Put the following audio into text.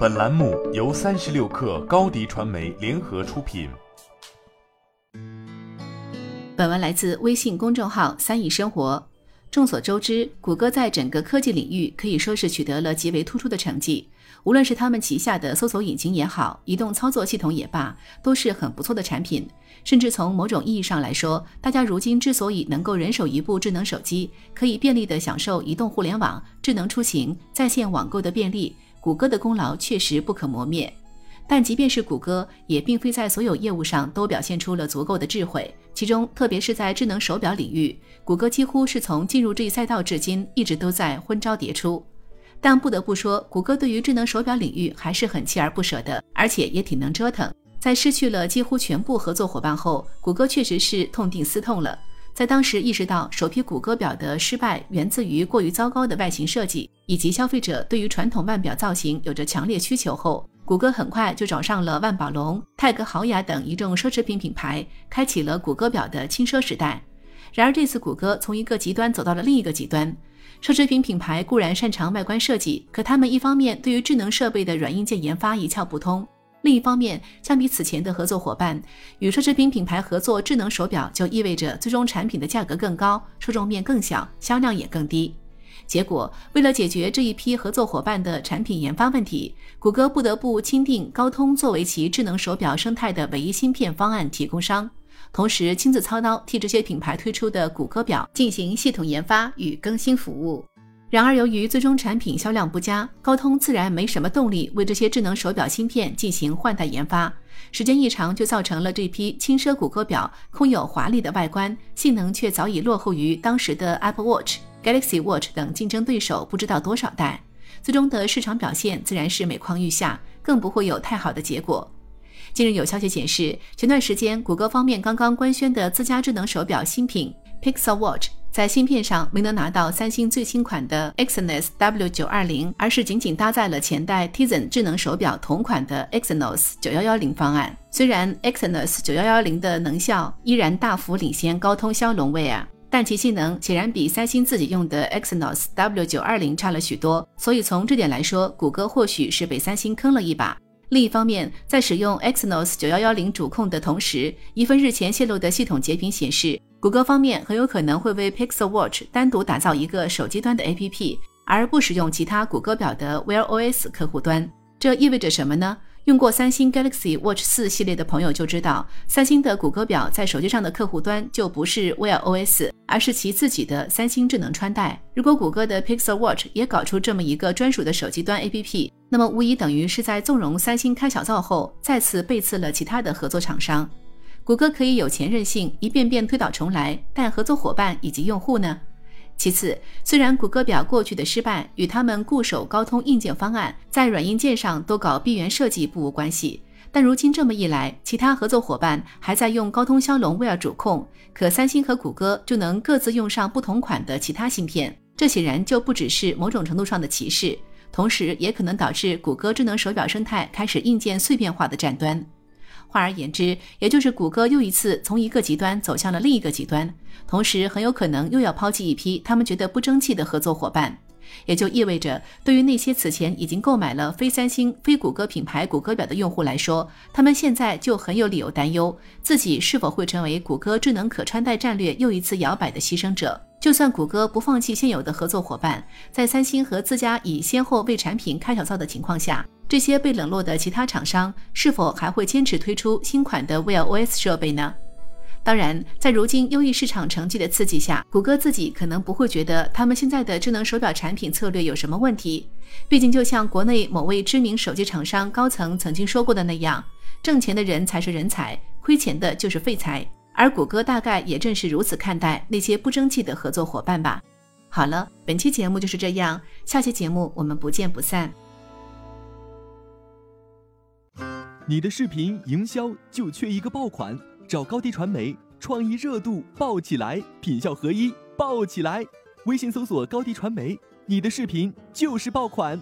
本栏目由三十六氪高低传媒联合出品。本文来自微信公众号“三亿生活”。众所周知，谷歌在整个科技领域可以说是取得了极为突出的成绩。无论是他们旗下的搜索引擎也好，移动操作系统也罢，都是很不错的产品。甚至从某种意义上来说，大家如今之所以能够人手一部智能手机，可以便利地享受移动互联网、智能出行、在线网购的便利。谷歌的功劳确实不可磨灭，但即便是谷歌，也并非在所有业务上都表现出了足够的智慧。其中，特别是在智能手表领域，谷歌几乎是从进入这一赛道至今，一直都在昏招迭出。但不得不说，谷歌对于智能手表领域还是很锲而不舍的，而且也挺能折腾。在失去了几乎全部合作伙伴后，谷歌确实是痛定思痛了。在当时意识到首批谷歌表的失败源自于过于糟糕的外形设计，以及消费者对于传统腕表造型有着强烈需求后，谷歌很快就找上了万宝龙、泰格豪雅等一众奢侈品品牌，开启了谷歌表的轻奢时代。然而这次谷歌从一个极端走到了另一个极端，奢侈品品牌固然擅长外观设计，可他们一方面对于智能设备的软硬件研发一窍不通。另一方面，相比此前的合作伙伴，与奢侈品品牌合作智能手表就意味着最终产品的价格更高，受众面更小，销量也更低。结果，为了解决这一批合作伙伴的产品研发问题，谷歌不得不钦定高通作为其智能手表生态的唯一芯片方案提供商，同时亲自操刀替这些品牌推出的谷歌表进行系统研发与更新服务。然而，由于最终产品销量不佳，高通自然没什么动力为这些智能手表芯片进行换代研发。时间一长，就造成了这批轻奢谷歌表空有华丽的外观，性能却早已落后于当时的 Apple Watch、Galaxy Watch 等竞争对手不知道多少代。最终的市场表现自然是每况愈下，更不会有太好的结果。近日有消息显示，前段时间谷歌方面刚刚官宣的自家智能手表新品 Pixel Watch。在芯片上没能拿到三星最新款的 Exynos W920，而是仅仅搭载了前代 Tizen 智能手表同款的 Exynos 910方案。虽然 Exynos 910的能效依然大幅领先高通骁龙 Wear，但其性能显然比三星自己用的 Exynos W920 差了许多。所以从这点来说，谷歌或许是被三星坑了一把。另一方面，在使用 Exynos 910主控的同时，一份日前泄露的系统截屏显示。谷歌方面很有可能会为 Pixel Watch 单独打造一个手机端的 APP，而不使用其他谷歌表的 Wear OS 客户端。这意味着什么呢？用过三星 Galaxy Watch 四系列的朋友就知道，三星的谷歌表在手机上的客户端就不是 Wear OS，而是其自己的三星智能穿戴。如果谷歌的 Pixel Watch 也搞出这么一个专属的手机端 APP，那么无疑等于是在纵容三星开小灶后，再次背刺了其他的合作厂商。谷歌可以有钱任性，一遍遍推倒重来，但合作伙伴以及用户呢？其次，虽然谷歌表过去的失败与他们固守高通硬件方案，在软硬件上都搞闭源设计不无关系，但如今这么一来，其他合作伙伴还在用高通骁龙 Wear 主控，可三星和谷歌就能各自用上不同款的其他芯片，这显然就不只是某种程度上的歧视，同时也可能导致谷歌智能手表生态开始硬件碎片化的战端。换而言之，也就是谷歌又一次从一个极端走向了另一个极端，同时很有可能又要抛弃一批他们觉得不争气的合作伙伴，也就意味着，对于那些此前已经购买了非三星、非谷歌品牌谷歌表的用户来说，他们现在就很有理由担忧，自己是否会成为谷歌智能可穿戴战略又一次摇摆的牺牲者。就算谷歌不放弃现有的合作伙伴，在三星和自家已先后为产品开小灶的情况下。这些被冷落的其他厂商是否还会坚持推出新款的 Wear OS 设备呢？当然，在如今优异市场成绩的刺激下，谷歌自己可能不会觉得他们现在的智能手表产品策略有什么问题。毕竟，就像国内某位知名手机厂商高层曾经说过的那样，挣钱的人才是人才，亏钱的就是废材。而谷歌大概也正是如此看待那些不争气的合作伙伴吧。好了，本期节目就是这样，下期节目我们不见不散。你的视频营销就缺一个爆款，找高低传媒，创意热度爆起来，品效合一爆起来。微信搜索高低传媒，你的视频就是爆款。